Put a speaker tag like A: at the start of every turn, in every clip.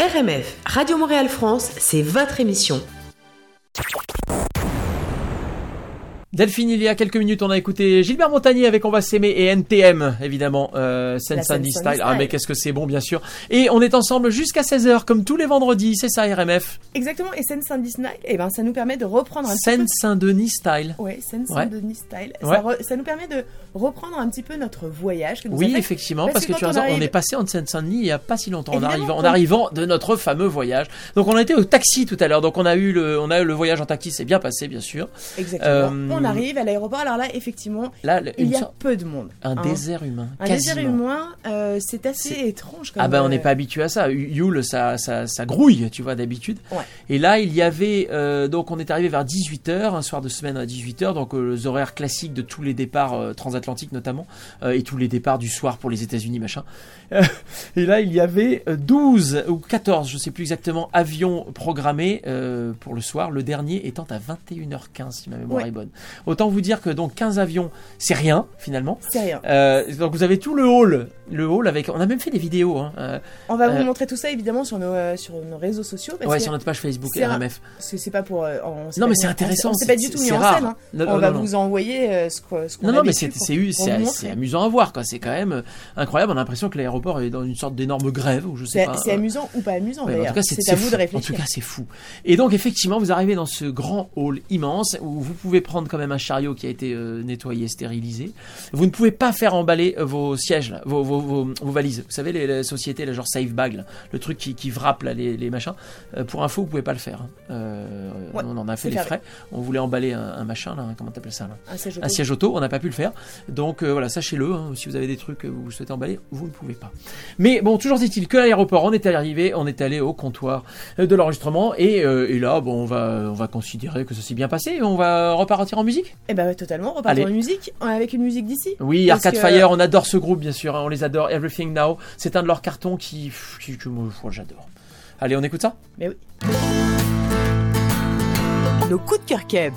A: RMF, Radio Montréal France, c'est votre émission.
B: Delphine, il y a quelques minutes, on a écouté Gilbert Montagnier avec On va s'aimer et NTM, évidemment, euh, Sense Sandy Style. Ah, mais qu'est-ce que c'est bon, bien sûr. Et on est ensemble jusqu'à 16h, comme tous les vendredis, c'est ça, RMF.
C: Exactement, et Sense Sandy Style, eh ben, ça nous permet de reprendre un
B: Sense Saint-Denis Style.
C: Ouais, Sense Saint-Denis Style. Ça, ça, nous permet de reprendre un petit peu notre voyage. Que nous
B: oui, effectivement, parce, que, tu as on, est passé en Seine-Saint-Denis il n'y a pas si longtemps, en arrivant, en arrivant de notre fameux voyage. Donc on a été au taxi tout à l'heure, donc on a eu le, on a eu le voyage en taxi, c'est bien passé, bien sûr.
C: Exactement. Euh, on arrive à l'aéroport, alors là, effectivement, là, il y a peu de monde.
B: Un hein. désert humain.
C: Un désert humain, euh, c'est assez étrange.
B: Comme ah ben on n'est euh, pas habitué à ça. Yule, ça, ça, ça grouille, tu vois, d'habitude. Ouais. Et là, il y avait, donc on est arrivé vers 18h, un soir de semaine à 18h, donc les horaires classiques de tous les départs transatlantiques notamment. Euh, et tous les départs du soir pour les États-Unis, machin. Euh, et là, il y avait 12 euh, ou 14, je sais plus exactement, avions programmés pour le soir, le dernier étant à 21h15, si ma mémoire est bonne. Autant vous dire que donc 15 avions, c'est rien, finalement.
C: C'est rien.
B: donc vous avez tout le hall, le hall avec, on a même fait des vidéos. Hein,
C: on va vous montrer tout ça, évidemment, sur nos, sur nos réseaux sociaux.
B: ouais, sur notre page Facebook RMF.
C: C'est pas pour...
B: non, mais c'est intéressant.
C: C'est pas du tout mis en scène. Hein. on va vous envoyer ce qu'on
B: Non, non, mais c'est c'est amusant à voir, quoi. C'est quand même euh, incroyable. On a l'impression que l'aéroport est dans une sorte d'énorme grève, ou je sais pas.
C: C'est amusant ou pas amusant, d'ailleurs. c'est à vous de réfléchir.
B: En tout cas, c'est fou. Et donc, effectivement, vous arrivez dans ce grand hall immense où vous pouvez prendre quand même un chariot qui a été euh, nettoyé, stérilisé. Vous ne pouvez pas faire emballer euh, vos sièges, vos, vos, vos, valises. Vous savez, les, sociétés, là, genre Safe Bag, le truc qui, qui vrappe là, les, les, machins. pour info, vous pouvez pas le faire. Hein. on en a fait les frais. On voulait emballer un, machin, là, comment t'appelles ça là
C: un,
B: siège auto. On n'a pas pu le faire. Donc voilà, sachez-le. Hein, si vous avez des trucs que vous souhaitez emballer, vous ne pouvez pas. Mais bon, toujours est-il que l'aéroport, on est arrivé, on est allé au comptoir de l'enregistrement et, euh, là, bon, on va, on va considérer que ça s'est bien passé. On va repartir en musique.
C: Eh ben totalement, repartir en musique avec une musique d'ici.
B: Oui, Arcade Fire, on adore ce groupe bien sûr, hein, on les adore. Everything Now, c'est un de leurs cartons qui, que moi j'adore. Allez, on écoute ça?
C: Mais oui.
A: Nos coups de cœur keb.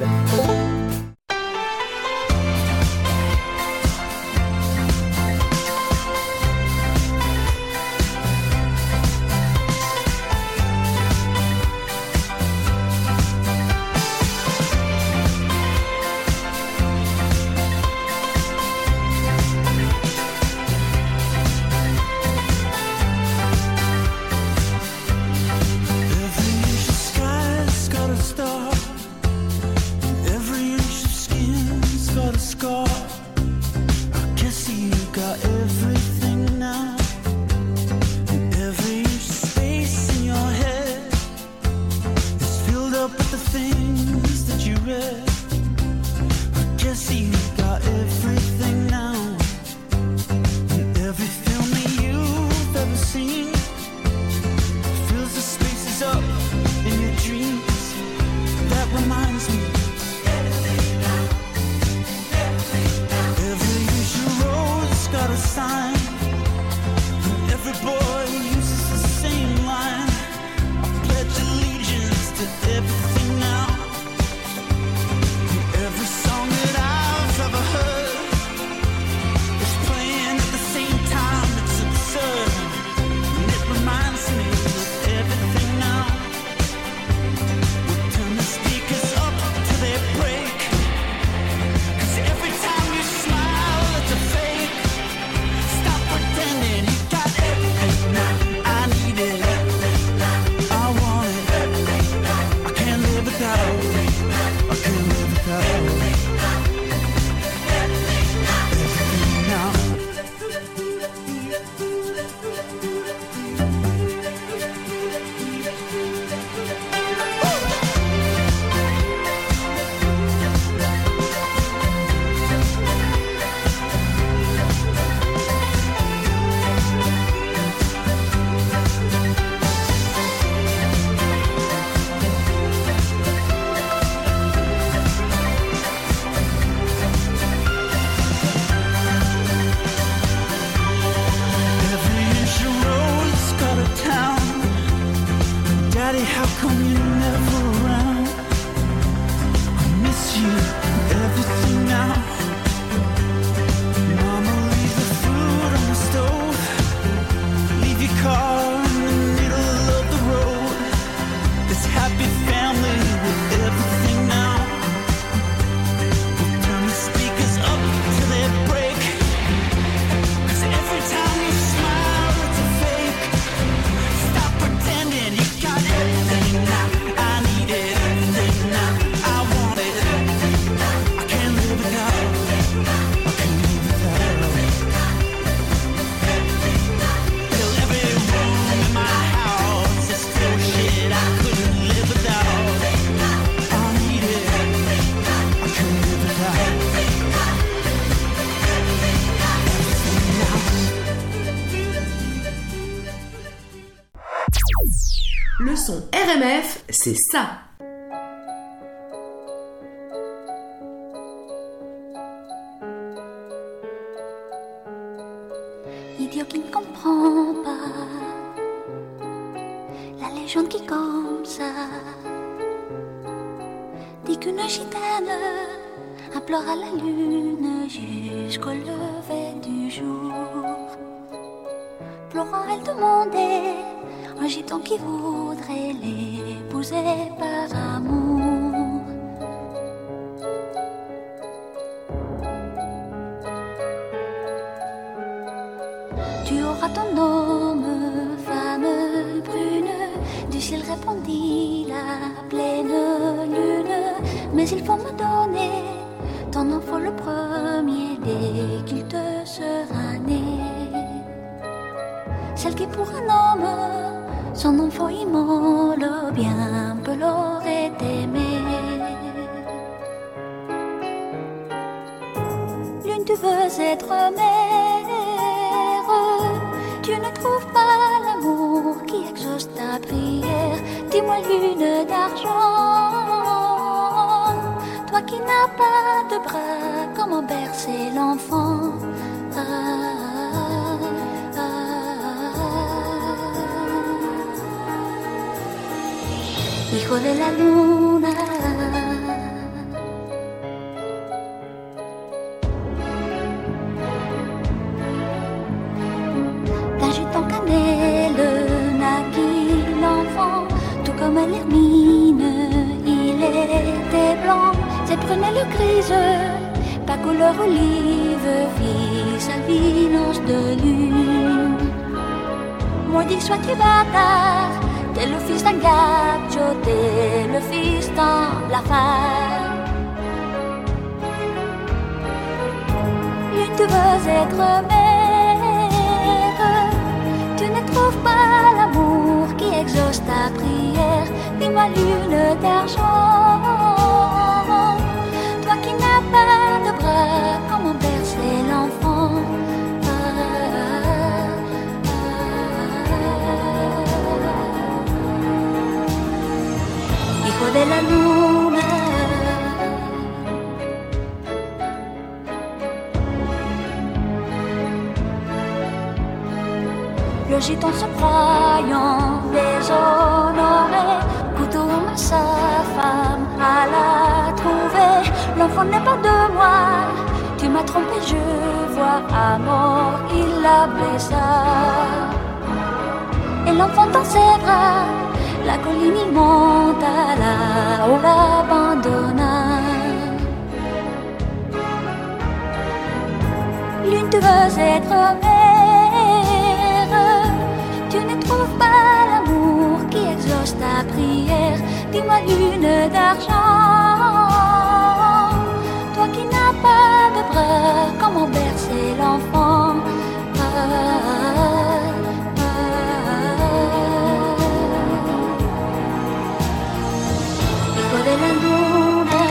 A: C'est ça.
D: Idiot qui ne comprend pas la légende qui comme ça dit qu'une gitane implore à la lune jusqu'au lever du jour. Pleurant, elle demandait un gitan qui voudrait par amour. Tu auras ton homme, femme brune, du ciel répondit la pleine lune, mais il faut me donner ton enfant le premier dès qu'il te sera né. Celle qui pour un homme, son enfant immole, bien l'aurait aimé. L'une tu veux être mère, tu ne trouves pas l'amour qui exauce ta prière. Dis-moi lune d'argent, toi qui n'as pas de bras, comment bercer l'enfant? Ah, La luna. Naquit l'enfant, tout comme un hermine, il était blanc, ses prunelles grises, pas couleur olive, fit sa vilance de lune. Maudit sois-tu bâtard, t'es le fils d'un gâteau, t'es le fils d'un blafard. L'une tu veux être mère, tu ne trouves pas l'amour qui exauce ta prière. Dis-moi lune d'argent, Le gitan se croyant déshonoré, couteau à sa femme à la trouver. L'enfant n'est pas de moi, tu m'as trompé, je vois à mort, il la blessa. Et l'enfant dans ses bras, la colline il monta là-haut, l'abandonna. L'une tu veux être prière. Dis-moi lune d'argent, toi qui n'as pas de bras, comment bercer l'enfant? Ah, ah, de la luna.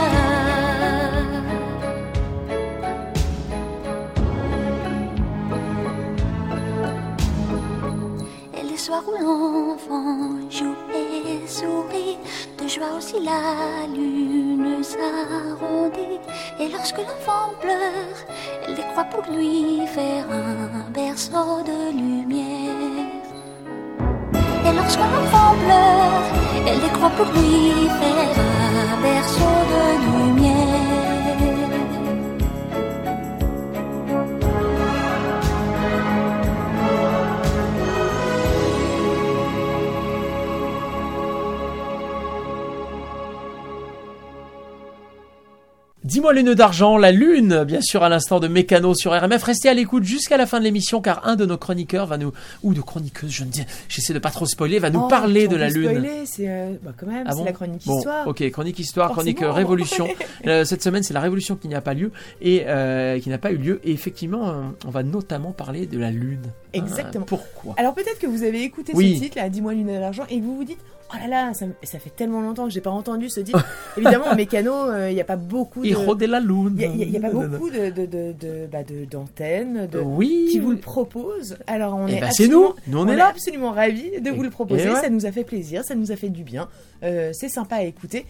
D: Et les soirs où l'enfant de joie aussi la lune s'arrondit. Et lorsque l'enfant pleure, elle décroît pour lui faire un berceau de lumière. Et lorsque l'enfant pleure, elle décroît pour lui faire un berceau de lumière.
B: Dis-moi lune d'argent, la lune, bien sûr, à l'instant de Mécano sur RMF. Restez à l'écoute jusqu'à la fin de l'émission car un de nos chroniqueurs va nous, ou de chroniqueuses, je ne dis, j'essaie de pas trop spoiler, va nous
C: Oh,
B: parler de la
C: peut
B: lune.
C: spoiler, c'est euh, bah, quand même,
B: Ah
C: c'est
B: bon
C: la chronique
B: Bon,
C: histoire.
B: ok, chronique histoire, chronique révolution. Euh, cette semaine, c'est la révolution qui n'a pas lieu et euh, qui n'a pas eu lieu. Et effectivement, on va notamment parler de la lune.
C: Exactement.
B: Hein, pourquoi?
C: Alors peut-être que vous avez écouté
B: Oui.
C: ce titre, là, Dis-moi Lune d'argent, et que vous vous dites Oh là là, ça, ça fait tellement longtemps que j'ai pas entendu ce titre. Évidemment, Mécano, euh, il n'y a pas beaucoup de.
B: De la Lune.
C: Il n'y a, pas beaucoup de, de, de, bah, d'antennes
B: oui.
C: qui vous le proposent. Alors on
B: Eh
C: est
B: ben, c'est nous, nous on,
C: on
B: est là.
C: absolument ravis de vous le proposer.
B: Ouais.
C: Ça nous a fait plaisir, ça nous a fait du bien. Euh, c'est sympa à écouter.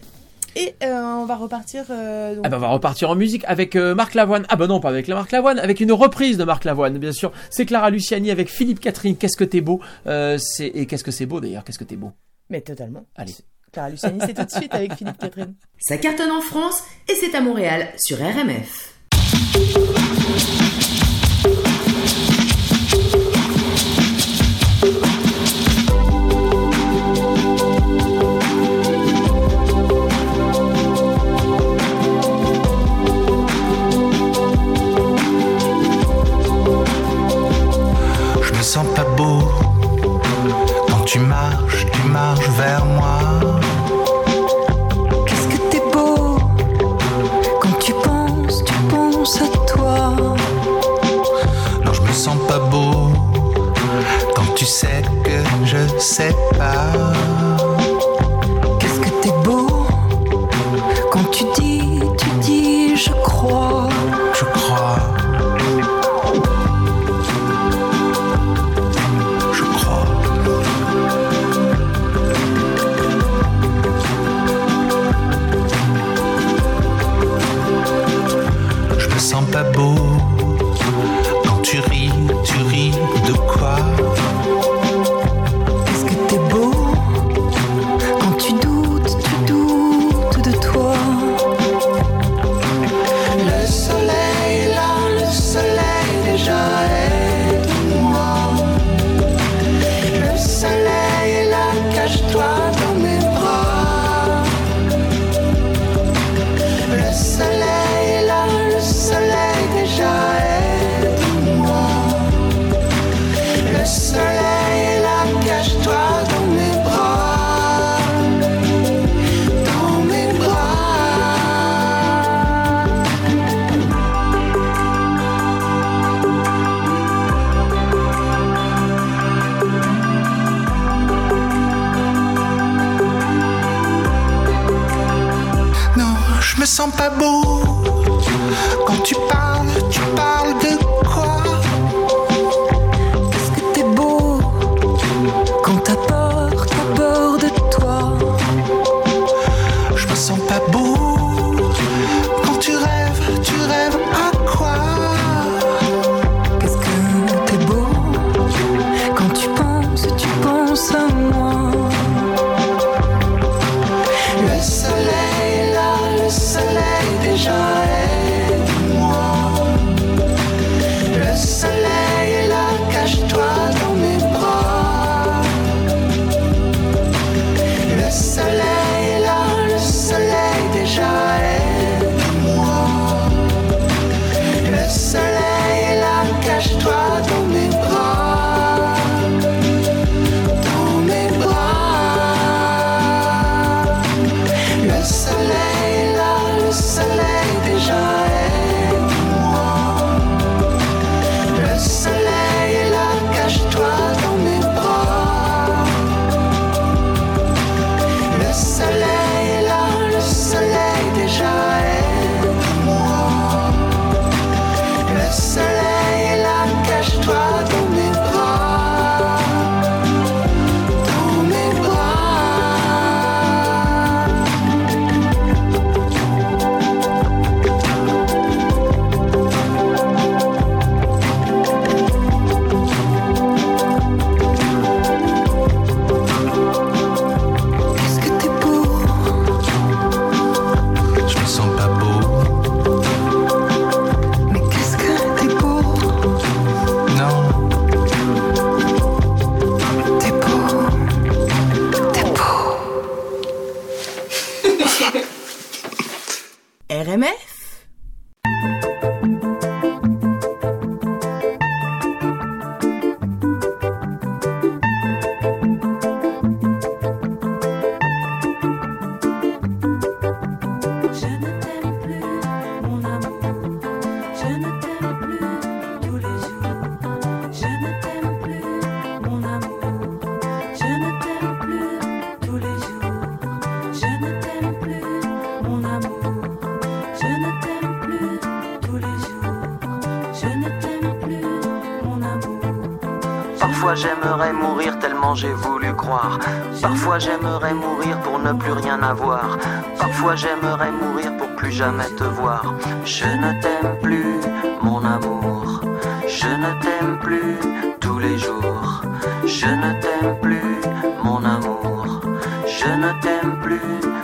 C: Et euh, on va repartir. Euh, donc...
B: Ah bah on va repartir en musique avec euh, Marc Lavoine. Ah bah non, pas avec la Marc Lavoine, avec une reprise de Marc Lavoine, bien sûr. C'est Clara Luciani avec Philippe Catherine. Qu'est-ce que t'es beau euh, c'est... Et qu'est-ce que c'est beau d'ailleurs Qu'est-ce que t'es beau
C: Mais totalement.
B: Allez.
C: Clara Luciani, c'est tout de suite avec Philippe Catherine.
A: Ça cartonne en France et c'est à Montréal sur RMF.
E: Je
F: j'aimerais mourir tellement j'ai voulu croire. Parfois j'aimerais mourir pour ne plus rien avoir. Parfois j'aimerais mourir pour plus jamais te voir. Je ne t'aime plus, mon amour. Je ne t'aime plus tous les jours. Je ne t'aime plus, mon amour. Je ne t'aime plus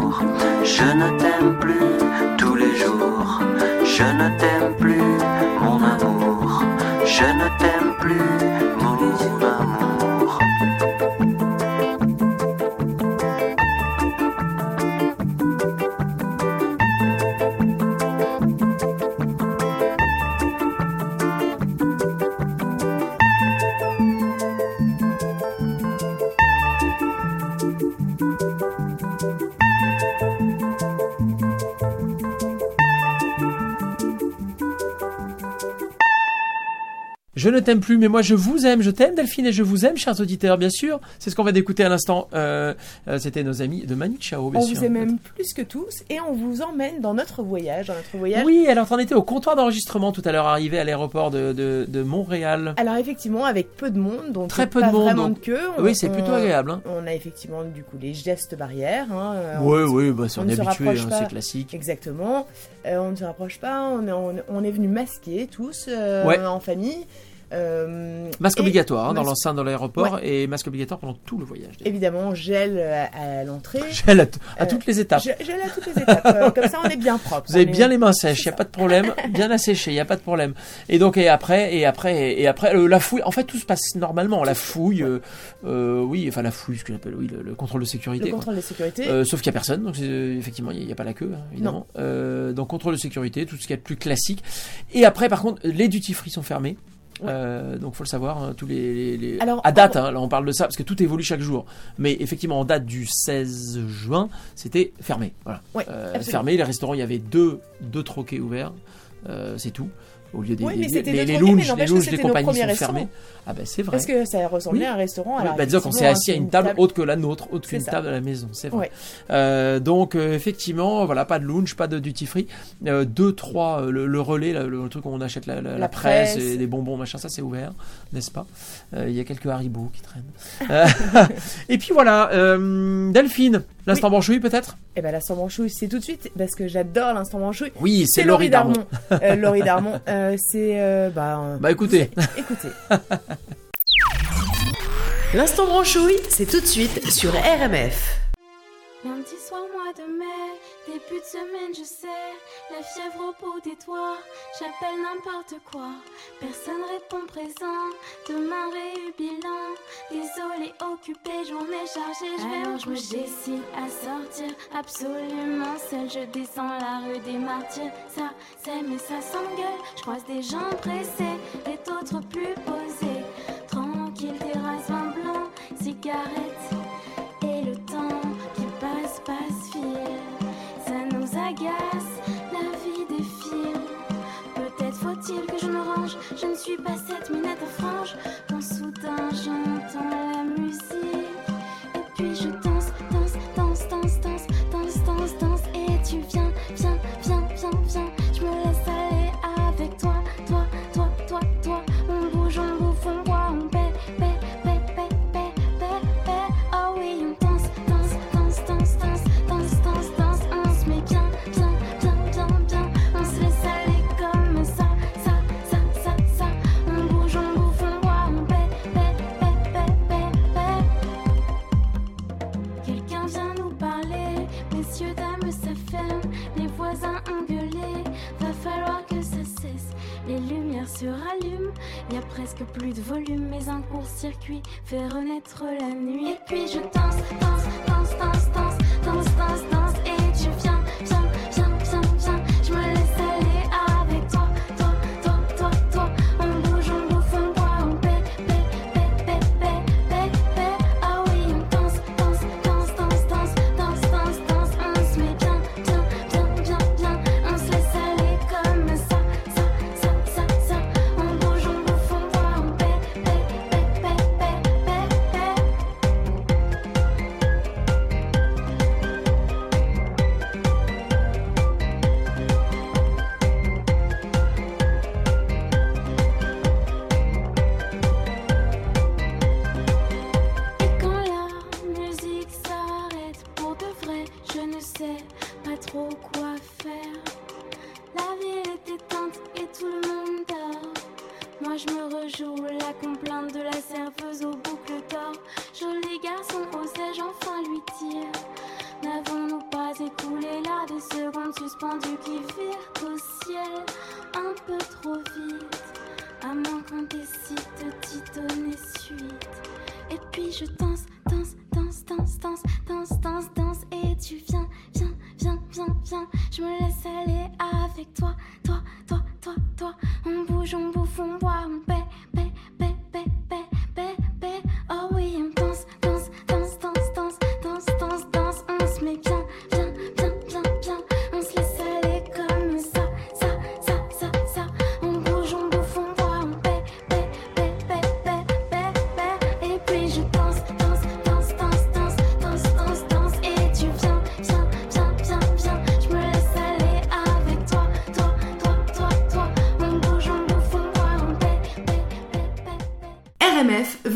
F: Je ne t'aime plus tous les jours. Je ne t'aime plus, mon amour. Je ne t'aime plus, mon amour.
B: Je ne t'aime plus, mais moi je vous aime. Je t'aime, Delphine, et je vous aime, chers auditeurs, bien sûr. C'est ce qu'on va d'écouter à l'instant. Euh, euh, C'était nos amis de Manu Chao, bien
C: On
B: sûr.
C: vous aime même plus que tous et on vous emmène dans notre voyage, dans notre voyage.
B: Oui, alors t'en étais au comptoir d'enregistrement tout à l'heure, arrivé à l'aéroport de, de, de Montréal.
C: Alors effectivement, avec peu de monde, donc
B: Très peu
C: pas
B: de monde,
C: vraiment
B: donc-
C: de queue. on-
B: Oui, c'est
C: on-
B: plutôt agréable. Hein.
C: On a effectivement du coup les gestes barrières. Hein, euh,
B: Oui,
C: on-
B: oui, bah, c'est-
C: on
B: on, est habitué, hein, c'est classique.
C: Exactement. Euh, on ne se rapproche pas. On est, on, on est venu masquer tous euh,
B: Ouais.
C: en famille. Euh,
B: Masque obligatoire hein, dans l'enceinte de l'aéroport et masque obligatoire pendant tout le voyage.
C: Évidemment, gel à, à l'entrée.
B: Gel à,
C: Euh,
B: toutes les étapes.
C: Gel à toutes les étapes. Euh, comme ça, on est bien propre.
B: Vous avez
C: est-
B: bien les mains sèches, il n'y a pas de problème, bien asséché, il n'y a pas de problème. Et donc et après et après et après euh, la fouille, en fait tout se passe normalement, la fouille, euh, euh, oui, enfin la fouille, ce que j'appelle oui le, le contrôle de sécurité.
C: Le contrôle de sécurité.
B: Euh, sauf qu'il n'y a personne, donc euh, effectivement il n'y a, pas la queue, hein, évidemment. Euh, donc contrôle de sécurité, tout ce qui est plus classique. Et après par contre les duty free sont fermés. Euh, donc faut le savoir, hein, tous les, les- les-
C: Alors,
B: à date,
C: on-
B: hein, là on parle de ça parce que tout évolue chaque jour. Mais effectivement en date du 16 juin, c'était fermé. Voilà.
C: Ouais,
B: Euh, fermé. Les restaurants, il y avait deux, deux troquets ouverts. Euh, c'est tout. Au lieu des,
C: Oui, mais
B: les, les
C: mais
B: les lounges des compagnies sont
C: restaurants.
B: fermées. Ah ben c'est vrai.
C: Parce que ça ressemblait
B: Oui.
C: à un restaurant.
B: Oui,
C: alors
B: bah, disons qu'on s'est assis à une table, autre que la nôtre, autre qu'une table à la maison, c'est vrai.
C: Ouais.
B: Euh, donc euh, effectivement, voilà, pas de lounge, pas de duty free, euh, deux, trois, le, le relais, le, le truc où on achète la, la- la
C: La
B: presse,
C: presse.
B: et des bonbons, machin, ça c'est ouvert, n'est-ce pas? Il y a quelques haribots qui traînent. Et puis voilà, Delphine, l'instant branchouille peut-être?
C: Et ben l'instant branchouille, c'est tout de suite parce que j'adore l'instant branchouille.
B: Oui, c'est Laurie Darmon.
C: Laurie Darmon, euh, c'est euh, bah, euh,
B: Bah écoutez,
C: écoutez.
A: L'instant branchouille, c'est tout de suite sur RMF.
G: Lundi soir, mois de mai, début de semaine, je sais, la fièvre au bout des doigts, j'appelle n'importe quoi, personne répond présent, demain réu bilan, désolé, occupé, journée chargée, je vais Alors je me décide à sortir, absolument seule, je descends la rue des martyrs, ça c'est mais ça s'engueule, je croise des gens pressés, et d'autres plus posés, tranquille, terrasse, vin blanc, cigarette, et le temps qui passe, passe, file. Ça nous agace, la vie défile. Peut-être faut-il que je me range. Je ne suis pas cette minette franche. circuit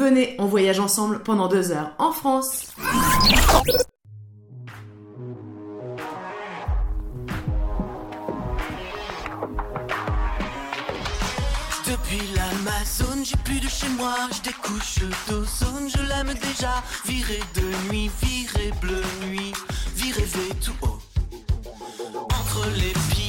G: venez, on voyage ensemble pendant deux heures en France.
A: Depuis l'Amazone, j'ai plus de chez moi, je découche d'ozone, je l'aime déjà. Viré de nuit, viré bleu nuit, viré tout haut. Entre les et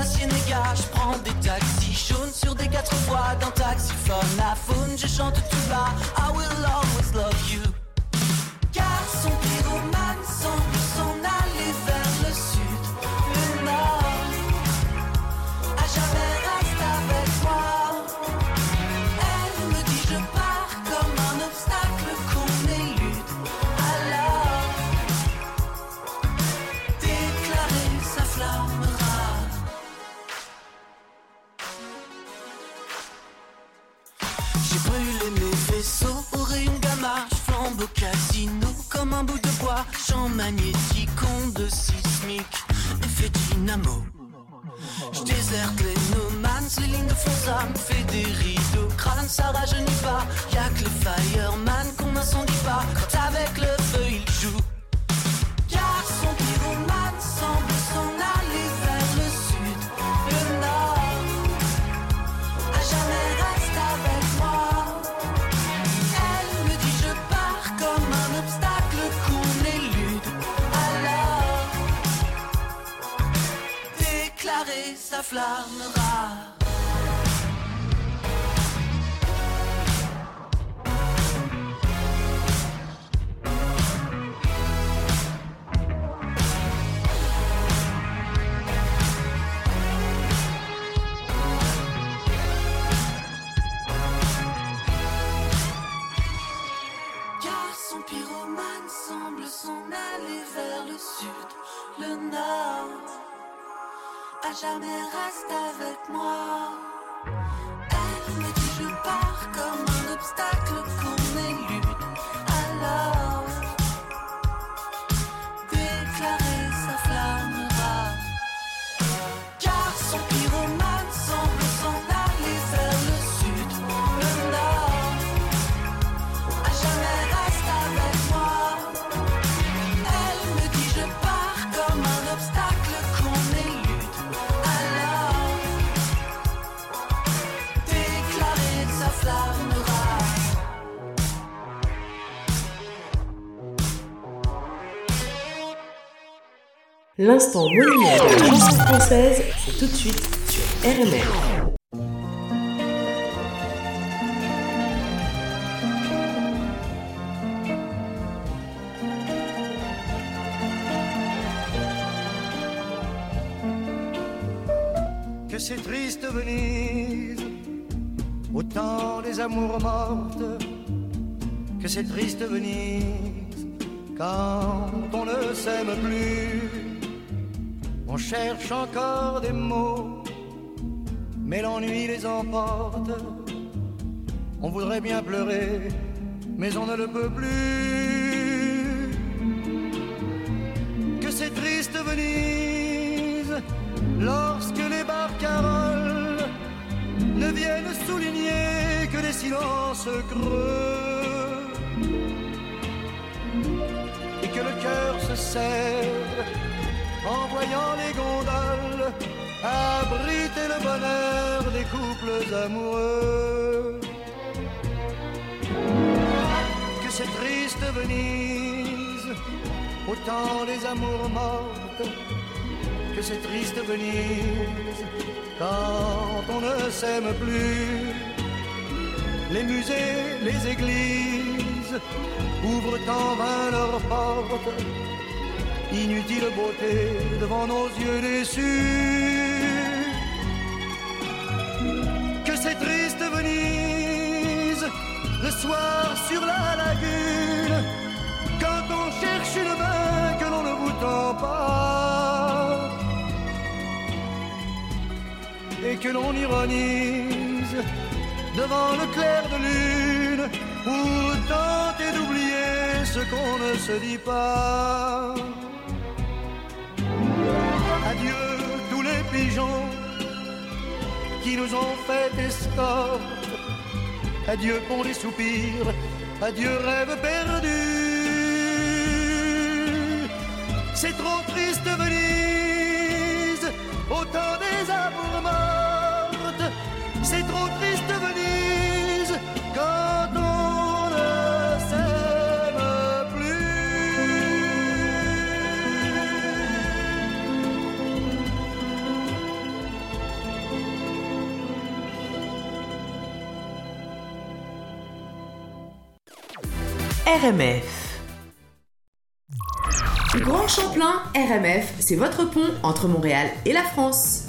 A: la je prends des taxis jaunes sur des quatre voies d'un taxiphone à faune, je chante tout bas. I will always love you. Magnétique, onde sismique, effet dynamo. Je déserte les no mans, les lignes de fond, ça me fait des rides au crâne, ça rajeunit pas. Y'a que les fireman qu'on n'incendie pas, quand avec flamme jamais reste avec moi.
G: L'instant monument de la chanson française, c'est tout de suite sur RMF.
H: que c'est triste Venise, au temps des amours mortes, que c'est triste Venise, quand on ne s'aime plus, cherche encore des mots, mais l'ennui les emporte, on voudrait bien pleurer, mais on ne le peut plus, que c'est triste Venise, lorsque les barcaroles ne viennent souligner que des silences creux. Et que le cœur se serre en voyant les gondoles abriter le bonheur des couples amoureux. Que c'est triste Venise, autant les amours mortes, que c'est triste Venise, quand on ne s'aime plus. Les musées, les églises ouvrent en vain leurs portes, inutile beauté devant nos yeux déçus. Que c'est triste Venise, le soir sur la lagune, quand on cherche une main que l'on ne vous tend pas, et que l'on ironise devant le clair de lune, pour tenter d'oublier ce qu'on ne se dit pas. Adieu tous les pigeons qui nous ont fait escorte. Adieu pour les soupirs, adieu rêve perdu. C'est trop triste Venise, autant des amours mortes. C'est trop triste
A: RMF. Grand Champlain RMF, c'est votre pont entre Montréal et la France.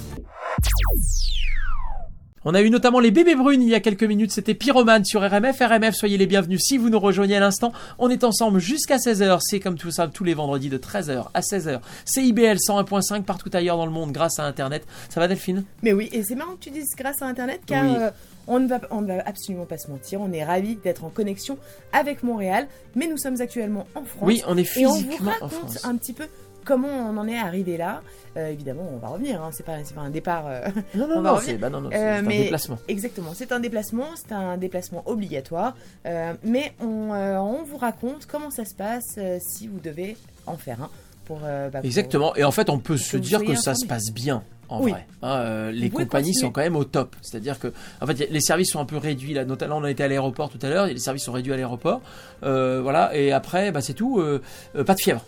B: On a eu notamment les bébés brunes il y a quelques minutes, c'était Pyromane sur RMF. RMF, soyez les bienvenus si vous nous rejoignez à l'instant. On est ensemble jusqu'à 16h, c'est comme tout ça tous les vendredis de 13h à 16h. C'est IBL 101.5 partout ailleurs dans le monde grâce à Internet. Ça va Delphine?
C: Mais oui, et c'est marrant que tu dises grâce à Internet, car
B: Oui.
C: euh, on ne va, on ne va absolument pas se mentir. On est ravis d'être en connexion avec Montréal, mais nous sommes actuellement en France.
B: Oui, on est
C: et on vous
B: physiquement en
C: raconte
B: France.
C: un petit peu comment on en est arrivé là. Euh, évidemment, on va revenir. Hein, c'est pas, pas un départ. euh,
B: Non, non,
C: on va
B: non, c'est bah
C: Euh,
B: un déplacement.
C: Exactement, c'est un déplacement, c'est un déplacement obligatoire. Euh, mais on, euh, on vous raconte comment ça se passe euh, si vous devez en faire un. Pour, euh, bah, pour-
B: Exactement. Et en fait, on peut se dire que ça se passe bien. En
C: Oui.
B: vrai, Hein, euh, les compagnies
C: continuer.
B: sont quand même au top. C'est-à-dire que, en fait, les services sont un peu réduits là. Notamment, on a été à l'aéroport tout à l'heure. Les services sont réduits à l'aéroport. Euh, voilà. Et après, bah, c'est tout. euh, pas de fièvre.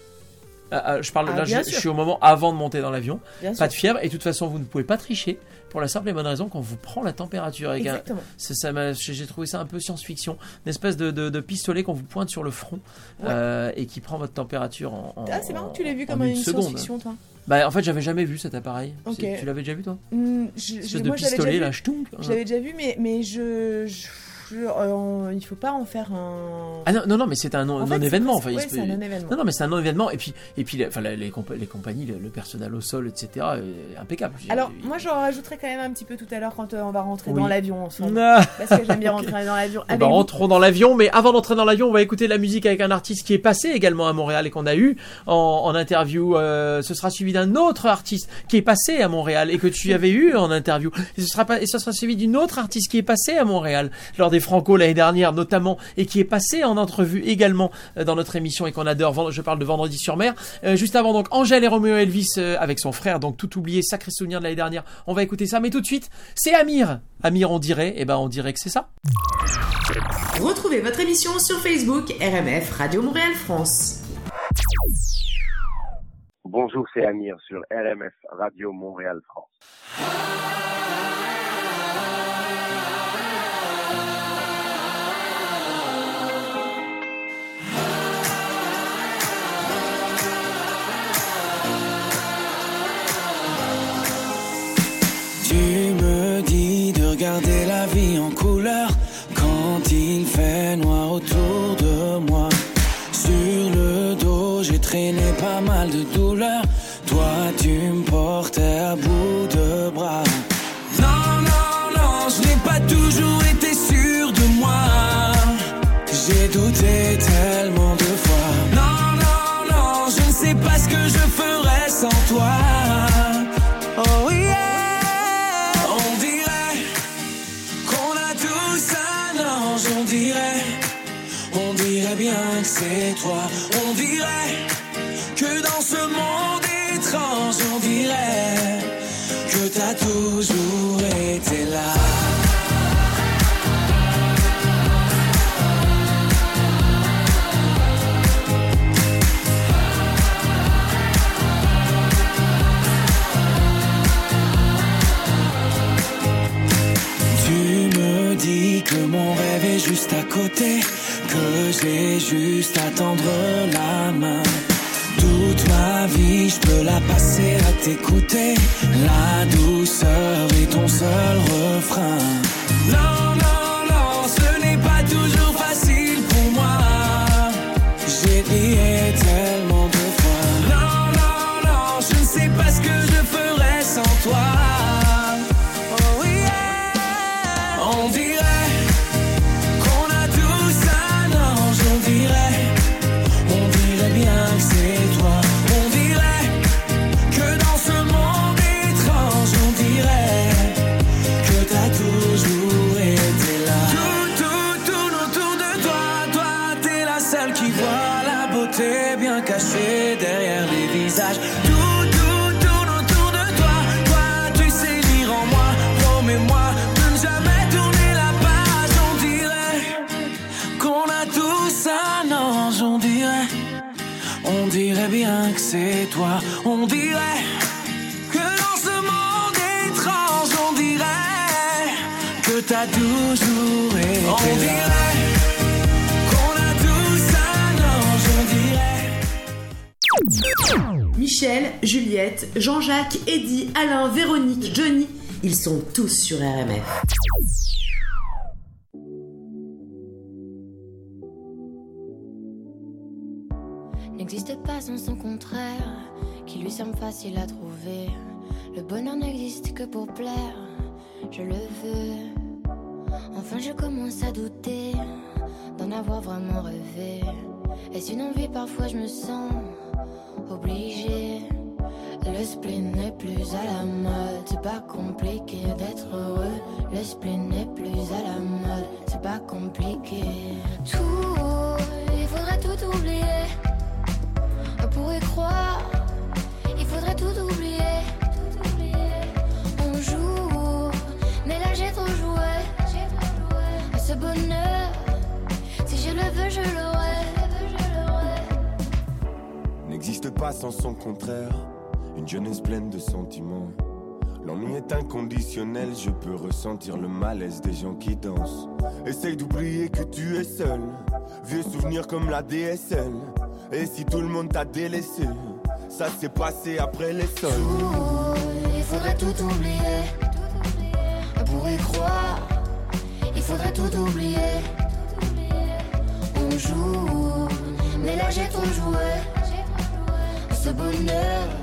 B: Ah, ah, je parle
C: Ah,
B: là. Je, suis au moment avant de monter dans l'avion. Pas
C: sûr.
B: de fièvre. Et de toute façon, vous ne pouvez pas tricher pour la simple et bonne raison qu'on vous prend la température. Un-
C: Exactement.
B: ça j'ai trouvé ça un peu science-fiction, une espèce de, de- de pistolet qu'on vous pointe sur le front
C: Ouais.
B: euh, et qui prend votre température en. en-
C: Ah, c'est marrant que tu l'aies vu comme une,
B: seconde.
C: science-fiction, toi.
B: Bah en fait j'avais jamais vu cet appareil.
C: Ok.
B: C'est- Tu l'avais déjà vu toi?
C: Hmm, je-
B: Une de
C: moi,
B: pistolet
C: déjà
B: là.
C: Je l'avais déjà vu, mais, mais je. je- je- euh, il faut pas en faire un.
B: Ah non non non mais c'est un
C: En fait, ouais, non-événement.
B: Non non mais c'est un non événement et puis et puis les, enfin, les, compa- les compagnies, le, le personnel au sol etc. impeccable.
C: Alors,
B: il-
C: moi, j'en rajouterai quand même un petit peu tout à l'heure quand euh, on va rentrer
B: Oui.
C: dans l'avion ensemble.
B: Ah.
C: Parce que j'aime bien rentrer dans l'avion avec
B: ben, rentrons dans l'avion, mais avant d'entrer dans l'avion, on va écouter la musique avec un artiste qui est passé également à Montréal et qu'on a eu en, en interview. Euh, ce sera suivi d'un autre artiste qui est passé à Montréal et que tu avais eu en interview. Et ce sera pas, et ce sera suivi d'une autre artiste qui est passée à Montréal lors des Franco l'année dernière notamment et qui est passée en entrevue également euh, dans notre émission et qu'on adore. Je parle de Vendredi sur mer. Euh, juste avant donc Angèle et Roméo Elvis euh, avec son frère, donc tout oublié, sacré souvenir de l'année dernière. On va écouter ça, mais tout de suite, c'est Amir. Amir, on dirait, et ben on dirait que c'est ça.
A: Retrouvez votre émission sur Facebook RMF Radio Montréal France.
I: Bonjour, c'est Amir sur RMF Radio Montréal France.
J: Regarder la vie en couleur quand il fait noir autour de moi. Sur le dos, j'ai traîné pas mal de douleurs. Toi, tu me portais à bout de bras. C'est toi,
A: Jean-Jacques, Eddie, Alain, Véronique, Johnny, ils sont tous sur RMF.
K: n'existe pas sans son contraire, qui lui semble facile à trouver. Le bonheur n'existe que pour plaire, je le veux. Enfin, je commence à douter d'en avoir vraiment rêvé. Est-ce une envie Parfois, je me sens obligée. Le spleen n'est plus à la mode, c'est pas compliqué d'être heureux. Le spleen n'est plus à la mode, c'est pas compliqué. Tout, il faudrait tout oublier. On pourrait croire, il faudrait tout oublier. On joue, mais là j'ai trop joué. Ce bonheur, si je le veux, je l'aurai.
L: N'existe pas sans son contraire, une jeunesse pleine de sentiments. L'ennui est inconditionnel, je peux ressentir le malaise des gens qui dansent. Essaye d'oublier que tu es seul, vieux souvenirs comme la DSL. Et si tout le monde t'a délaissé, ça s'est passé après les sols.
K: Il faudrait tout oublier. Pour y croire, il faudrait tout oublier. On mais là j'ai trop joué. Ce bonheur,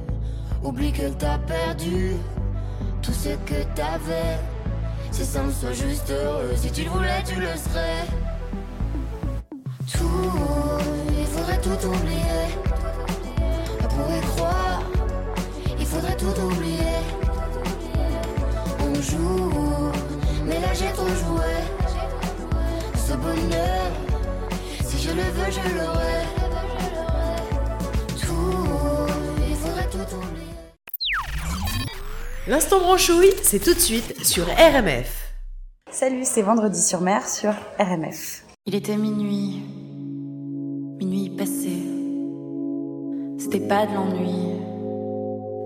K: oublie qu'elle t'a perdu tout ce que t'avais. Si ça me soit juste heureux, si tu le voulais, tu le serais. Tout, il faudrait tout oublier. Pour y croire, il faudrait tout oublier. On joue, mais là j'ai trop joué. Ce bonheur, si je le veux, je l'aurai.
A: L'instant branchouille, c'est tout de suite sur RMF.
M: Salut, c'est Vendredi sur mer sur RMF.
N: Il était minuit, minuit passé. C'était pas de l'ennui.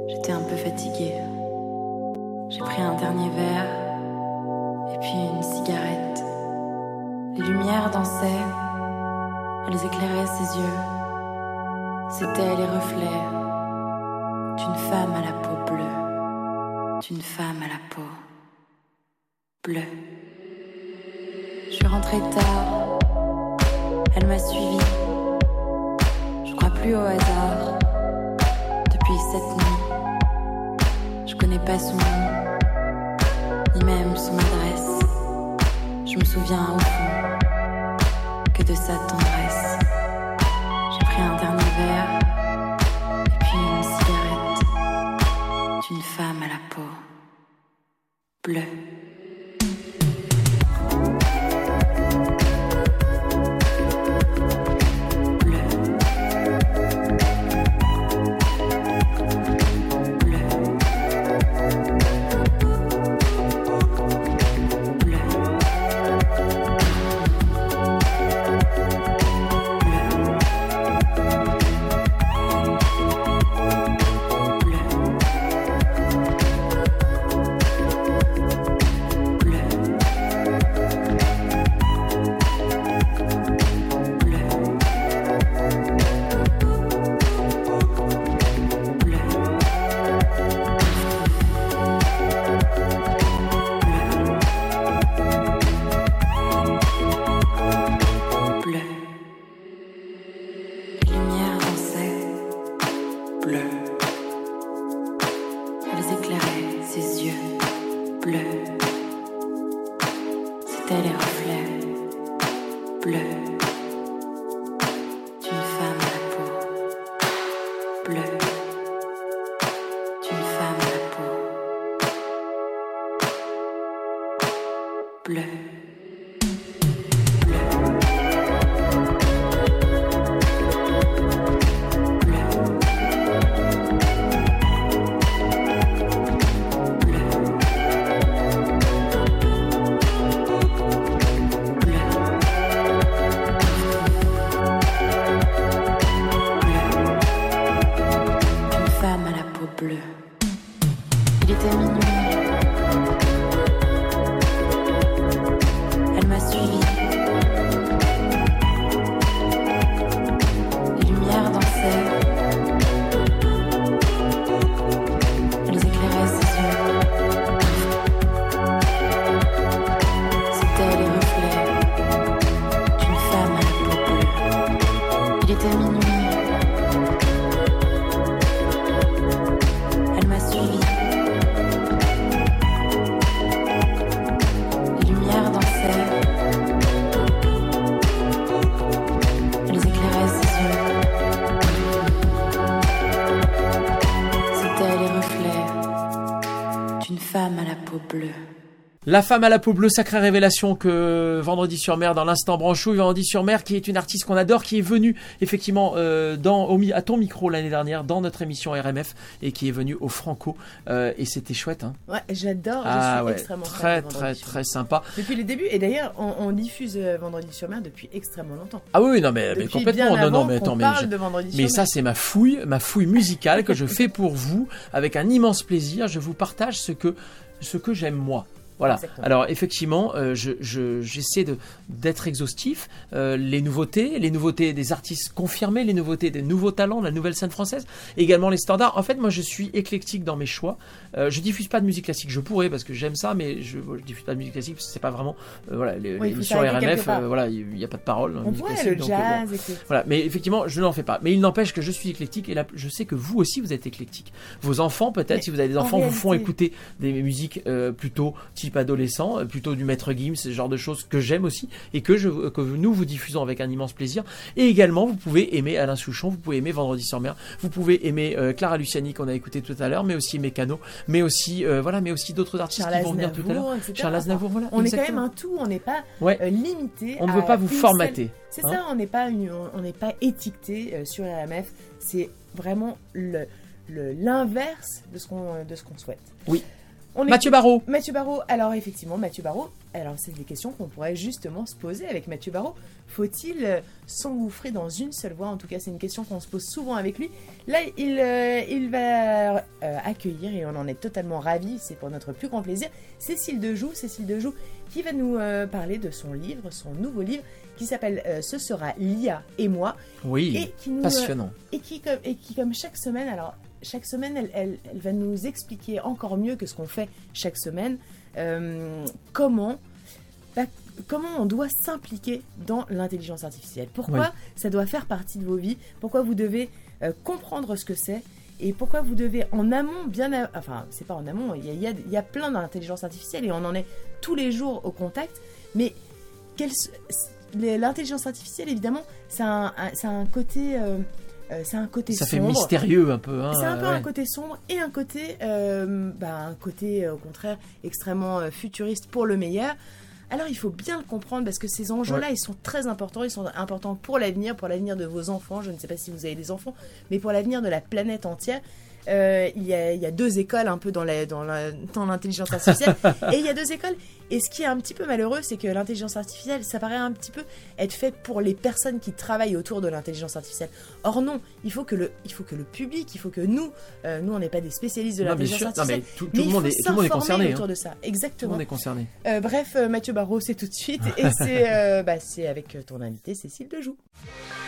N: J'étais un peu fatiguée. J'ai pris un dernier verre et puis une cigarette. Les lumières dansaient, elles éclairaient ses yeux. C'étaient les reflets d'une femme à la peau bleue, d'une femme à la peau bleue. Je suis rentrée tard, elle m'a suivi. Je crois plus au hasard. Depuis cette nuit, je connais pas son nom, ni même son adresse. Je me souviens au fond que de sa tendresse. J'ai pris un dernier verre d'une femme à la peau bleue. La femme à la peau bleue,
B: sacrée révélation que vendredi sur mer dans l'instant branchouille, vendredi sur mer qui est une artiste qu'on adore, qui est venue effectivement euh, dans au à ton micro l'année dernière dans notre émission RMF et qui est venue au Franco euh, et c'était chouette. Hein.
C: Ouais, j'adore, je
B: Ah
C: suis
B: ouais,
C: extrêmement
B: très très très sympa.
C: Depuis les débuts, et d'ailleurs, on, on diffuse euh, Vendredi sur mer depuis extrêmement longtemps.
B: Ah oui, non mais, complètement. Non non mais attends mais
C: parle
B: je-
C: de Vendredi sur
B: mais ça c'est ma fouille, ma fouille musicale que je fais pour vous avec un immense plaisir. Je vous partage ce que ce que j'aime moi. Voilà.
C: Exactement.
B: Alors effectivement, euh, je- je- j'essaie d'être exhaustif. Euh, les nouveautés, les nouveautés des artistes confirmés, les nouveautés des nouveaux talents, la nouvelle scène française, également les standards. En fait, moi, je suis éclectique dans mes choix. Euh, je diffuse pas de musique classique. Je pourrais parce que j'aime ça, mais je, je diffuse pas de musique classique parce que c'est pas vraiment voilà les,
C: Oui,
B: RMF. voilà, il n'y a pas de parole.
C: On
B: musique
C: le
B: donc, bon.
C: jazz, etc.
B: Voilà, mais effectivement, je n'en fais pas. Mais il n'empêche que je suis éclectique et là, je sais que vous aussi, vous êtes éclectique. Vos enfants, peut-être, si vous avez des
C: en
B: enfants, vous font écouter des musiques plutôt type adolescent, euh, plutôt du Maître Gims, ce genre de choses que j'aime aussi et que, je, que nous vous diffusons avec un immense plaisir. Et également, vous pouvez aimer Alain Souchon, vous pouvez aimer Vendredi sur mer, vous pouvez aimer euh, Clara Luciani qu'on a écouté tout à l'heure, mais aussi Mécano, mais aussi euh, voilà, mais aussi d'autres artistes
C: Charles
B: qui vont venir tout à l'heure. Charles Aznavour, voilà.
C: On est quand même un tout, on n'est pas
B: Ouais.
C: euh, limité.
B: On ne veut pas vous formater,
C: C'est
B: hein.
C: ça, on n'est pas, une- on n'est pas étiqueté sur RMF. C'est vraiment le- l'inverse de ce qu'on de ce qu'on souhaite.
B: Oui.
C: On
B: Mathieu Barrault.
C: Mathieu Barrault. Alors effectivement, Mathieu Barrault. Alors c'est des questions qu'on pourrait justement se poser avec Mathieu Barrault. Faut-il euh, s'engouffrer dans une seule voie? En tout cas, c'est une question qu'on se pose souvent avec lui. Là, il, euh, il va euh, accueillir et on en est totalement ravis. C'est pour notre plus grand plaisir. Cécile Dejoux, Cécile Dejoux, qui va nous euh, parler de son livre, son nouveau livre, qui s'appelle euh, Ce sera Lia et moi.
B: Oui,
C: et qui nous,
B: passionnant.
C: et qui, comme, et qui, comme chaque semaine, alors chaque semaine, elle, elle- elle va nous expliquer encore mieux que ce qu'on fait chaque semaine, euh, comment, bah, comment on doit s'impliquer dans l'intelligence artificielle. Pourquoi
O: Oui.
C: ça doit faire partie de vos vies, pourquoi vous devez euh, comprendre ce que c'est? Et pourquoi vous devez en amont, bien, a- enfin c'est pas en amont, il y a, il y a- il y a plein d'intelligence artificielle et on en est tous les jours au contact, mais l'intelligence artificielle évidemment, ça a un, un- ça a un côté, euh, euh, a un côté
B: Ça fait mystérieux un peu. Hein,
C: C'est un peu
B: ouais.
C: un côté sombre et un côté, euh, bah, un côté euh, au contraire extrêmement euh, futuriste pour le meilleur. Alors il faut bien le comprendre parce que ces enjeux-là,
B: Ouais.
C: ils sont très importants. Ils sont importants pour l'avenir, pour l'avenir de vos enfants. Je ne sais pas si vous avez des enfants, mais pour l'avenir de la planète entière. Euh, il, y a, il y a deux écoles un peu dans l'intelligence artificielle. Et il y a deux écoles. Et ce qui est un petit peu malheureux c'est que l'intelligence artificielle ça paraît un petit peu être faite pour les personnes qui travaillent autour de l'intelligence artificielle. Or non il faut que le il faut que le public il faut que nous euh, nous on n'est pas des spécialistes de l'intelligence artificielle
B: mais tout- tout
C: mais
B: le
C: il
B: monde
C: faut
B: est- tout le monde est concerné,
C: autour
B: hein.
C: de ça.
B: Tout le
C: exactement
B: monde est concerné.
C: Euh, bref Mathieu Barrault c'est tout de suite. Et c'est bah, c'est avec ton invité Cécile Dejoux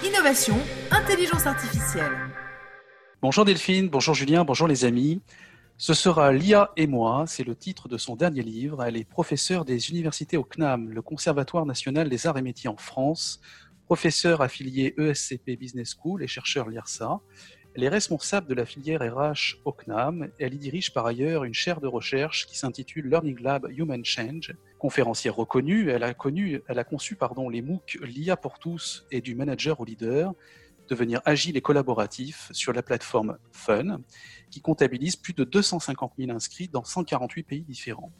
C: innovation intelligence artificielle
O: Bonjour Delphine, bonjour Julien, bonjour les amis. Ce sera Lia et moi, c'est le titre de son dernier livre. Elle est professeure des universités au CNAM, le Conservatoire national des arts et métiers en France, professeure affiliée ESCP Business School et chercheur l'IRSA. Elle est responsable de la filière RH au CNAM. Elle y dirige par ailleurs une chaire de recherche qui s'intitule Learning Lab Human Change. Conférencière reconnue, elle a, connu, elle a conçu pardon, les MOOC L'IA pour tous et du manager au leader, devenir agile et collaboratif sur la plateforme Fun, qui comptabilise plus de 250 000 inscrits dans 148 pays différents.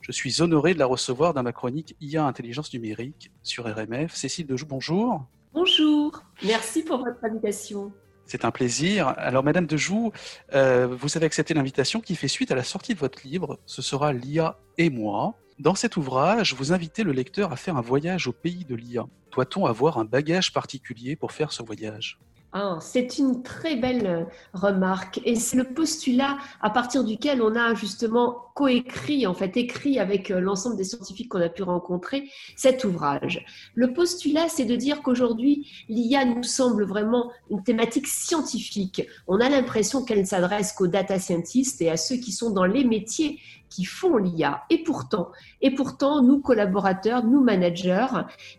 O: Je suis honoré de la recevoir dans ma chronique IA Intelligence numérique sur RMF. Cécile Dejoux, bonjour.
P: Bonjour, merci pour votre invitation.
O: C'est un plaisir. Alors, Madame Dejoux, euh, vous avez accepté l'invitation qui fait suite à la sortie de votre livre. Ce sera l'IA et moi. Dans cet ouvrage, vous invitez le lecteur à faire un voyage au pays de l'IA. Doit-on avoir un bagage particulier pour faire ce voyage?
P: Ah, c'est une très belle euh, remarque et c'est le postulat à partir duquel on a justement coécrit, en fait, écrit avec euh, l'ensemble des scientifiques qu'on a pu rencontrer cet ouvrage. Le postulat, c'est de dire qu'aujourd'hui, l'IA nous semble vraiment une thématique scientifique. On a l'impression qu'elle ne s'adresse qu'aux data scientists et à ceux qui sont dans les métiers qui font l'IA. Et pourtant, et pourtant, nous collaborateurs, nous managers,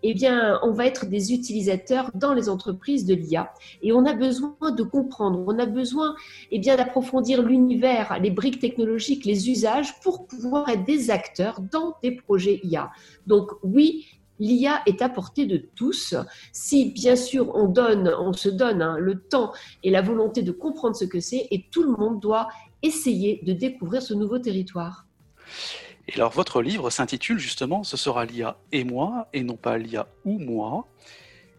P: eh bien, on va être des utilisateurs dans les entreprises de l'IA. Et on a besoin de comprendre, on a besoin, eh bien, d'approfondir l'univers, les briques technologiques, les usages pour pouvoir être des acteurs dans des projets IA. Donc, oui, L'IA est à portée de tous. Si bien sûr on donne, on se donne hein, le temps et la volonté de comprendre ce que c'est, et tout le monde doit essayer de découvrir ce nouveau territoire.
O: Et alors votre livre s'intitule justement Ce sera l'IA et moi, et non pas l'IA ou moi.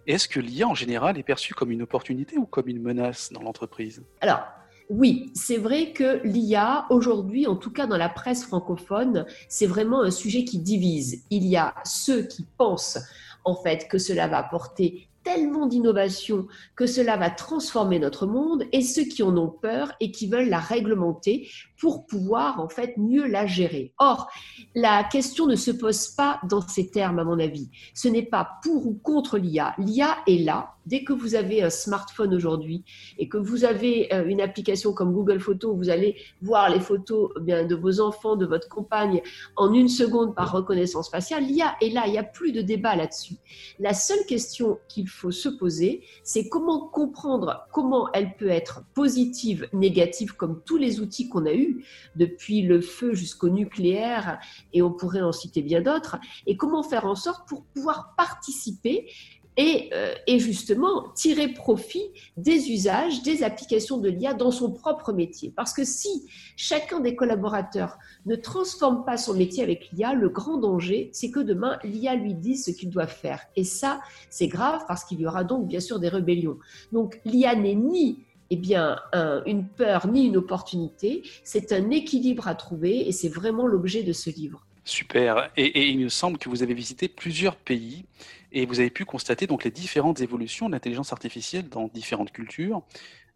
O: Est-ce que l'IA en général est perçue comme une opportunité ou comme une menace dans l'entreprise?
P: Alors, oui, c'est vrai que l'IA, aujourd'hui, en tout cas dans la presse francophone, c'est vraiment un sujet qui divise. Il y a ceux qui pensent en fait que cela va apporter tellement d'innovation que cela va transformer notre monde et ceux qui en ont peur et qui veulent la réglementer pour pouvoir en fait mieux la gérer. Or, la question ne se pose pas dans ces termes à mon avis. Ce n'est pas pour ou contre l'IA. L'IA est là. Dès que vous avez un smartphone aujourd'hui et que vous avez euh, une application comme Google Photos, vous allez voir les photos eh bien, de vos enfants, de votre compagne en une seconde par reconnaissance faciale, l'IA est là. Il n'y a plus de débat là-dessus. La seule question qu'il se poser, c'est comment comprendre comment elle peut être positive, négative, comme tous les outils qu'on a eus, depuis le feu jusqu'au nucléaire, et on pourrait en citer bien d'autres, et comment faire en sorte pour pouvoir participer euh, et, justement tirer profit des usages, des applications de l'IA dans son propre métier. Parce que si chacun des collaborateurs ne transforme pas son métier avec l'IA, le grand danger, c'est que demain, l'IA lui dise ce qu'il doit faire. Et ça, c'est grave parce qu'il y aura donc bien sûr des rébellions. Donc l'IA n'est ni eh bien, une peur ni une opportunité, c'est un équilibre à trouver et c'est vraiment l'objet de ce livre.
O: Super. Et, il me semble que vous avez visité plusieurs pays et vous avez pu constater donc les différentes évolutions de l'intelligence artificielle dans différentes cultures.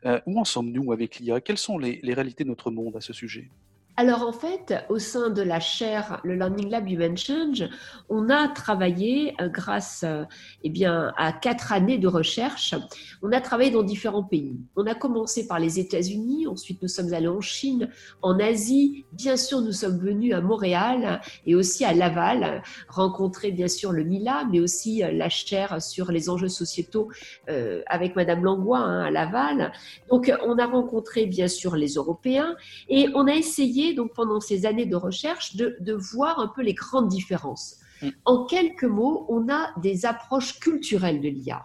O: Euh, où en sommes-nous avec l'IA Quelles sont les réalités de notre monde à ce sujet?
P: Alors en fait, au sein de la chaire, le Learning Lab Human Change, on a travaillé euh, grâce euh, eh bien, à quatre années de recherche. On a travaillé dans différents pays. On a commencé par les États-Unis, ensuite nous sommes allés en Chine, en Asie. Bien sûr, nous sommes venus à Montréal et aussi à Laval, rencontrer bien sûr le MILA, mais aussi euh, la chaire sur les enjeux sociétaux avec Madame Langlois hein, à Laval. Donc on a rencontré bien sûr les Européens et on a essayé donc pendant ces années de recherche de, voir un peu les grandes différences. Mm. En quelques mots, on a des approches culturelles de l'IA.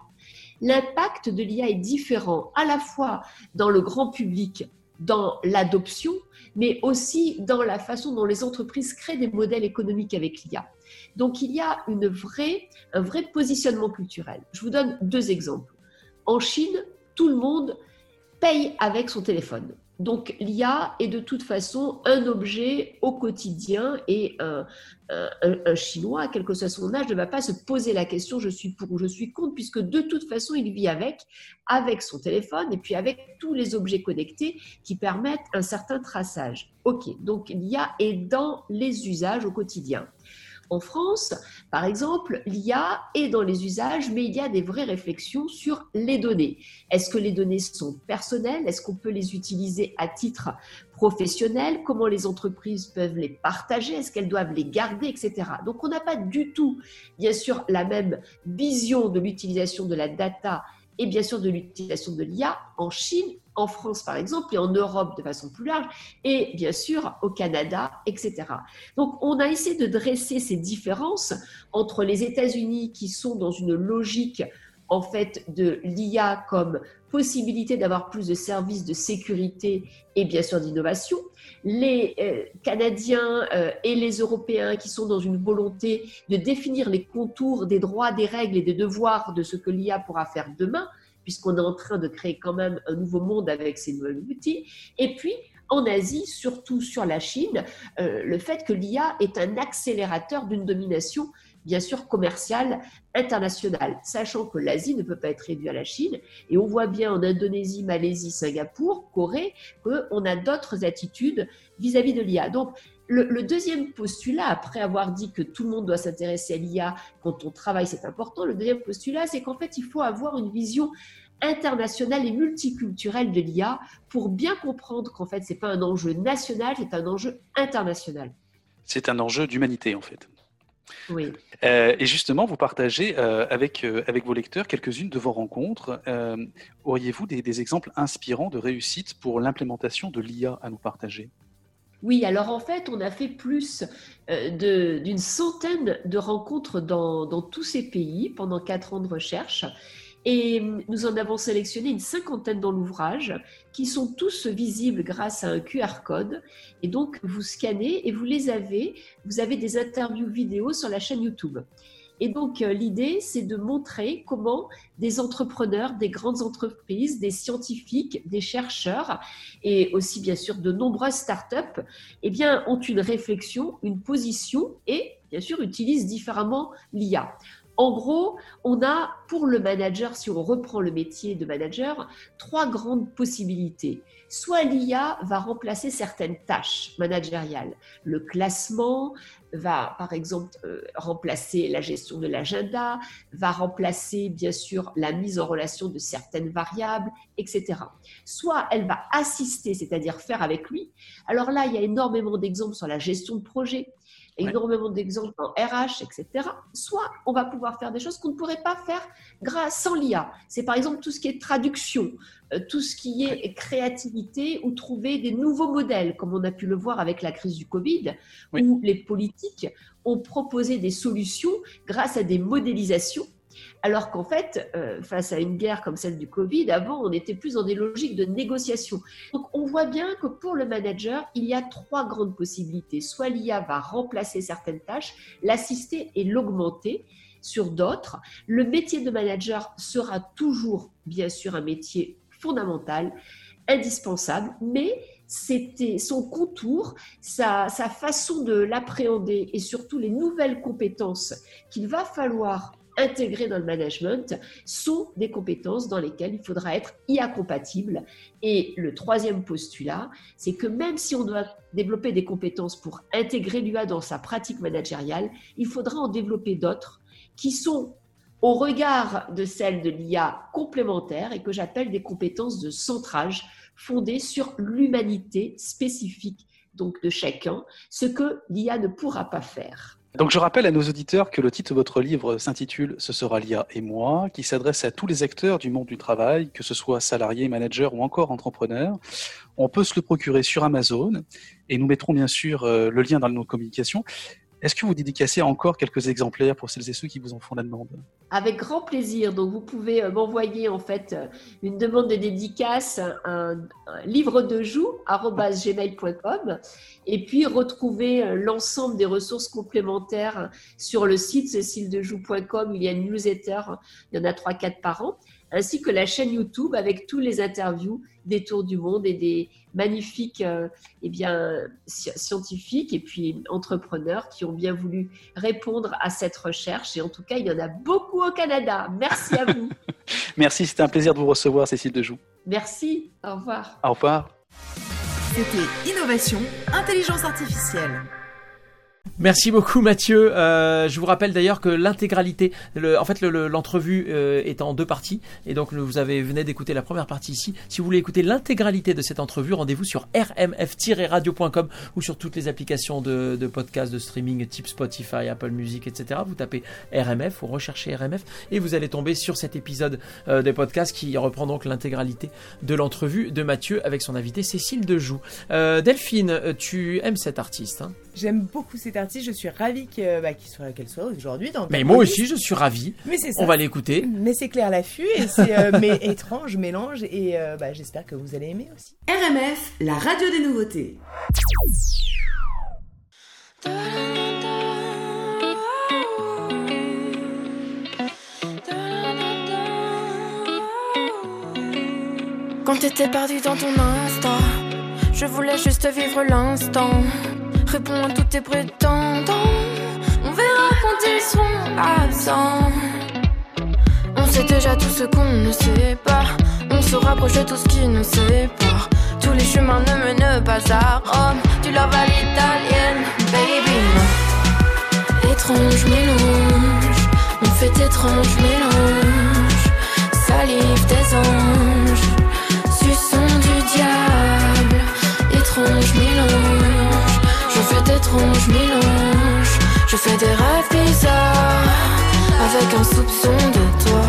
P: L'impact de l'IA est différent à la fois dans le grand public, dans l'adoption, mais aussi dans la façon dont les entreprises créent des modèles économiques avec l'IA. Donc il y a une vraie, un vrai positionnement culturel. Je vous donne deux exemples. En Chine, tout le monde paye avec son téléphone. Donc l'IA est de toute façon un objet au quotidien et un, Chinois, quel que soit son âge, ne va pas se poser la question je suis pour ou je suis contre, puisque de toute façon il vit avec, avec son téléphone et puis avec tous les objets connectés qui permettent un certain traçage. Ok, donc l'IA est dans les usages au quotidien. En France, par exemple, l'IA est dans les usages, mais il y a des vraies réflexions sur les données. Est-ce que les données sont personnelles? Est-ce qu'on peut les utiliser à titre professionnel? Comment les entreprises peuvent les partager? Est-ce qu'elles doivent les garder, etc. Donc, on n'a pas du tout, bien sûr, la même vision de l'utilisation de la data et bien sûr de l'utilisation de l'IA en Chine, en France par exemple, et en Europe de façon plus large, et bien sûr au Canada, etc. Donc on a essayé de dresser ces différences entre les États-Unis qui sont dans une logique en fait de l'IA comme possibilité d'avoir plus de services de sécurité et bien sûr d'innovation. Les euh, Canadiens euh, et les Européens qui sont dans une volonté de définir les contours des droits, des règles et des devoirs de ce que l'IA pourra faire demain, puisqu'on est en train de créer quand même un nouveau monde avec ces nouveaux outils. Et puis, en Asie, surtout sur la Chine, euh, le fait que l'IA est un accélérateur d'une domination bien sûr commerciale internationale, sachant que l'Asie ne peut pas être réduite à la Chine. Et on voit bien en Indonésie, Malaisie, Singapour, Corée, qu'on a d'autres attitudes vis-à-vis de l'IA. Donc, le, deuxième postulat, après avoir dit que tout le monde doit s'intéresser à l'IA quand on travaille, c'est important, le deuxième postulat, c'est qu'en fait, il faut avoir une vision internationale et multiculturelle de l'IA pour bien comprendre qu'en fait, ce n'est pas un enjeu national, c'est un enjeu international.
O: C'est un enjeu d'humanité, en fait.
P: Oui.
O: Euh, et justement, vous partagez euh, avec, euh, avec vos lecteurs quelques-unes de vos rencontres. Auriez-vous des, exemples inspirants de réussite pour l'implémentation de l'IA à nous partager?
P: Oui, alors en fait, on a fait plus d'une centaine de rencontres dans, dans, tous ces pays pendant quatre ans de recherche. Et nous en avons sélectionné une cinquantaine dans l'ouvrage, qui sont tous visibles grâce à un QR code. Et donc, vous scannez et vous les avez. Vous avez des interviews vidéo sur la chaîne YouTube. Et donc, euh, l'idée, c'est de montrer comment des entrepreneurs, des grandes entreprises, des scientifiques, des chercheurs et aussi, bien sûr, de nombreuses startups, eh bien, ont une réflexion, une position et, bien sûr, utilisent différemment l'IA. En gros, on a pour le manager, si on reprend le métier de manager, trois grandes possibilités. Soit l'IA va remplacer certaines tâches managériales. Le classement va, par exemple, euh, remplacer la gestion de l'agenda, va remplacer, bien sûr, la mise en relation de certaines variables, etc. Soit elle va assister, c'est-à-dire faire avec lui. Alors là, il y a énormément d'exemples sur la gestion de projet énormément d'exemples en RH, etc. Soit on va pouvoir faire des choses qu'on ne pourrait pas faire grâce sans l'IA. C'est par exemple tout ce qui est traduction, euh, tout ce qui est créativité ou trouver des nouveaux modèles, comme on a pu le voir avec la crise du Covid, où les politiques ont proposé des solutions grâce à des modélisations alors qu'en fait, euh, face à une guerre comme celle du Covid, avant, on était plus dans des logiques de négociation. Donc, on voit bien que pour le manager, il y a trois grandes possibilités. Soit l'IA va remplacer certaines tâches, l'assister et l'augmenter sur d'autres. Le métier de manager sera toujours, bien sûr, un métier fondamental, indispensable, mais c'était son contour, sa, sa façon de l'appréhender et surtout les nouvelles compétences qu'il va falloir intégrées dans le management sont des compétences dans lesquelles il faudra être IA compatible. Et le troisième postulat, c'est que même si on doit développer des compétences pour intégrer l'IA dans sa pratique managériale, il faudra en développer d'autres qui sont au regard de celles de l'IA complémentaires et que j'appelle des compétences de centrage fondées sur l'humanité spécifique donc de chacun, ce que l'IA ne pourra pas faire.
O: Donc je rappelle à nos auditeurs que le titre de votre livre s'intitule Ce sera l'IA et moi, qui s'adresse à tous les acteurs du monde du travail, que ce soit salariés, managers ou encore entrepreneurs. On peut se le procurer sur Amazon et nous mettrons bien sûr euh, le lien dans nos communications. Est-ce que vous dédicacez encore quelques exemplaires pour celles et ceux qui vous en font la demande
P: Avec grand plaisir. Donc, vous pouvez euh, m'envoyer en fait euh, une demande de dédicace, un, livre de joue gmail.com et puis retrouver euh, l'ensemble des ressources complémentaires sur le site céciledejoux.com. Il y a une newsletter, il y en a 3-4 par an ainsi que la chaîne YouTube avec tous les interviews des tours du monde et des magnifiques euh, eh bien, scientifiques et puis entrepreneurs qui ont bien voulu répondre à cette recherche. Et en tout cas, il y en a beaucoup au Canada. Merci à vous.
O: Merci, c'était un plaisir de vous recevoir, Cécile Dejoux.
P: Merci, au revoir.
O: Au revoir.
A: C'était Innovation, Intelligence Artificielle.
B: Merci beaucoup Mathieu. Euh, je vous rappelle d'ailleurs que l'intégralité, en fait le- l'entrevue euh, est en deux parties et donc vous avez venez d'écouter la première partie ici. Si vous voulez écouter l'intégralité de cette entrevue, rendez-vous sur rmf-radio.com ou sur toutes les applications de, de podcast, de streaming type Spotify, Apple Music, etc. Vous tapez RMF ou recherchez RMF et vous allez tomber sur cet épisode euh, de podcast qui reprend donc l'intégralité de l'entrevue de Mathieu avec son invité Cécile Dejoux. Delphine, tu aimes cet artiste hein?
C: J'aime beaucoup cet artiste, je suis ravie bah, qu'il soit- qu'elle soit aujourd'hui dans
B: Mais moi aussi, je suis ravi.
C: Mais c'est ça.
B: On va l'écouter.
C: Mais c'est clair l'affût et c'est euh, mais étrange mélange et euh, bah, j'espère que vous allez aimer aussi.
Q: RMF, la radio des nouveautés.
K: Quand t'étais perdu dans ton instant, je voulais juste vivre l'instant. Réponds à tous tes prétendants. On verra quand ils seront absents. On sait déjà tout ce qu'on ne sait pas. On se rapproche de tout ce qui nous sépare. Tous les chemins ne mènent pas à Rome. Tu love à l'italienne, baby. Étrange mélange, on fait étrange mélange. Salive des anges, suçon du diable. Étrange mélange, d'étranges mélanges. Je fais des rêves bizarres avec un soupçon de toi.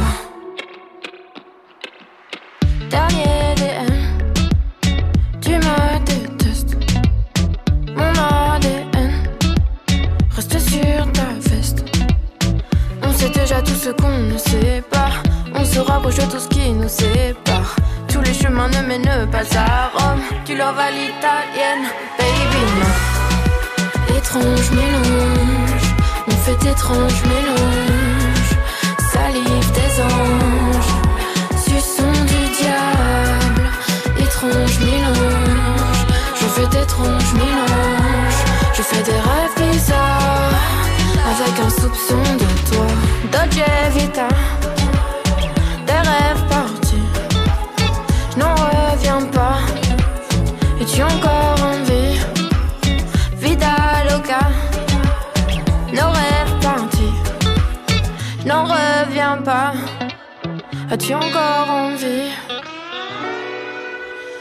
K: Dernier DM, tu me détestes. Mon ADN reste sur ta veste. On sait déjà tout ce qu'on ne sait pas. On se rapproche de tout ce qui nous sépare. Tous les chemins ne mènent pas à Rome. Tu love à l'italienne, baby. non. Étrange mélange, on fait étrange mélange. Salive des anges, suçon du diable. Étrange mélange, je fais d'étranges mélanges. Je fais des rêves bizarres avec un soupçon de toi. Dolce Vita, As-tu encore envie?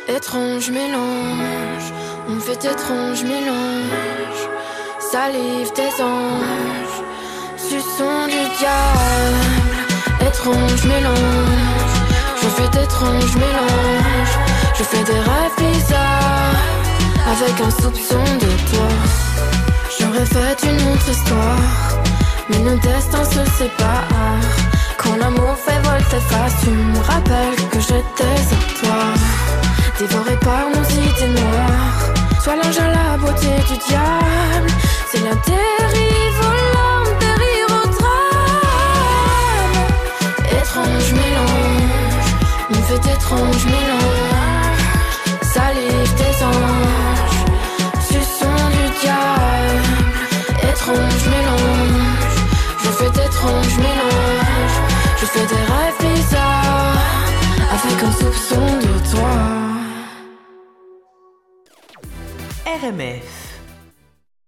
K: Étrange mélange, on fait étrange mélange. Salive des anges, suçon du diable. Étrange mélange, je fais d'étranges mélanges. Je fais des rêves bizarres avec un soupçon de toi. J'aurais fait une autre histoire, mais nos destins se séparent. Quand l'amour fait volte-face, tu me rappelles que j'étais à toi. Dévoré par nos idées noires, sois l'ange à la beauté du diable. C'est la dérive au drame. Étrange mélange, on fait d'étranges mélanges. Salive des anges, suçon du diable. Étrange mélange, je fais d'étranges mélanges. Je fais des rêves bizarres avec un soupçon de toi.
Q: RMF.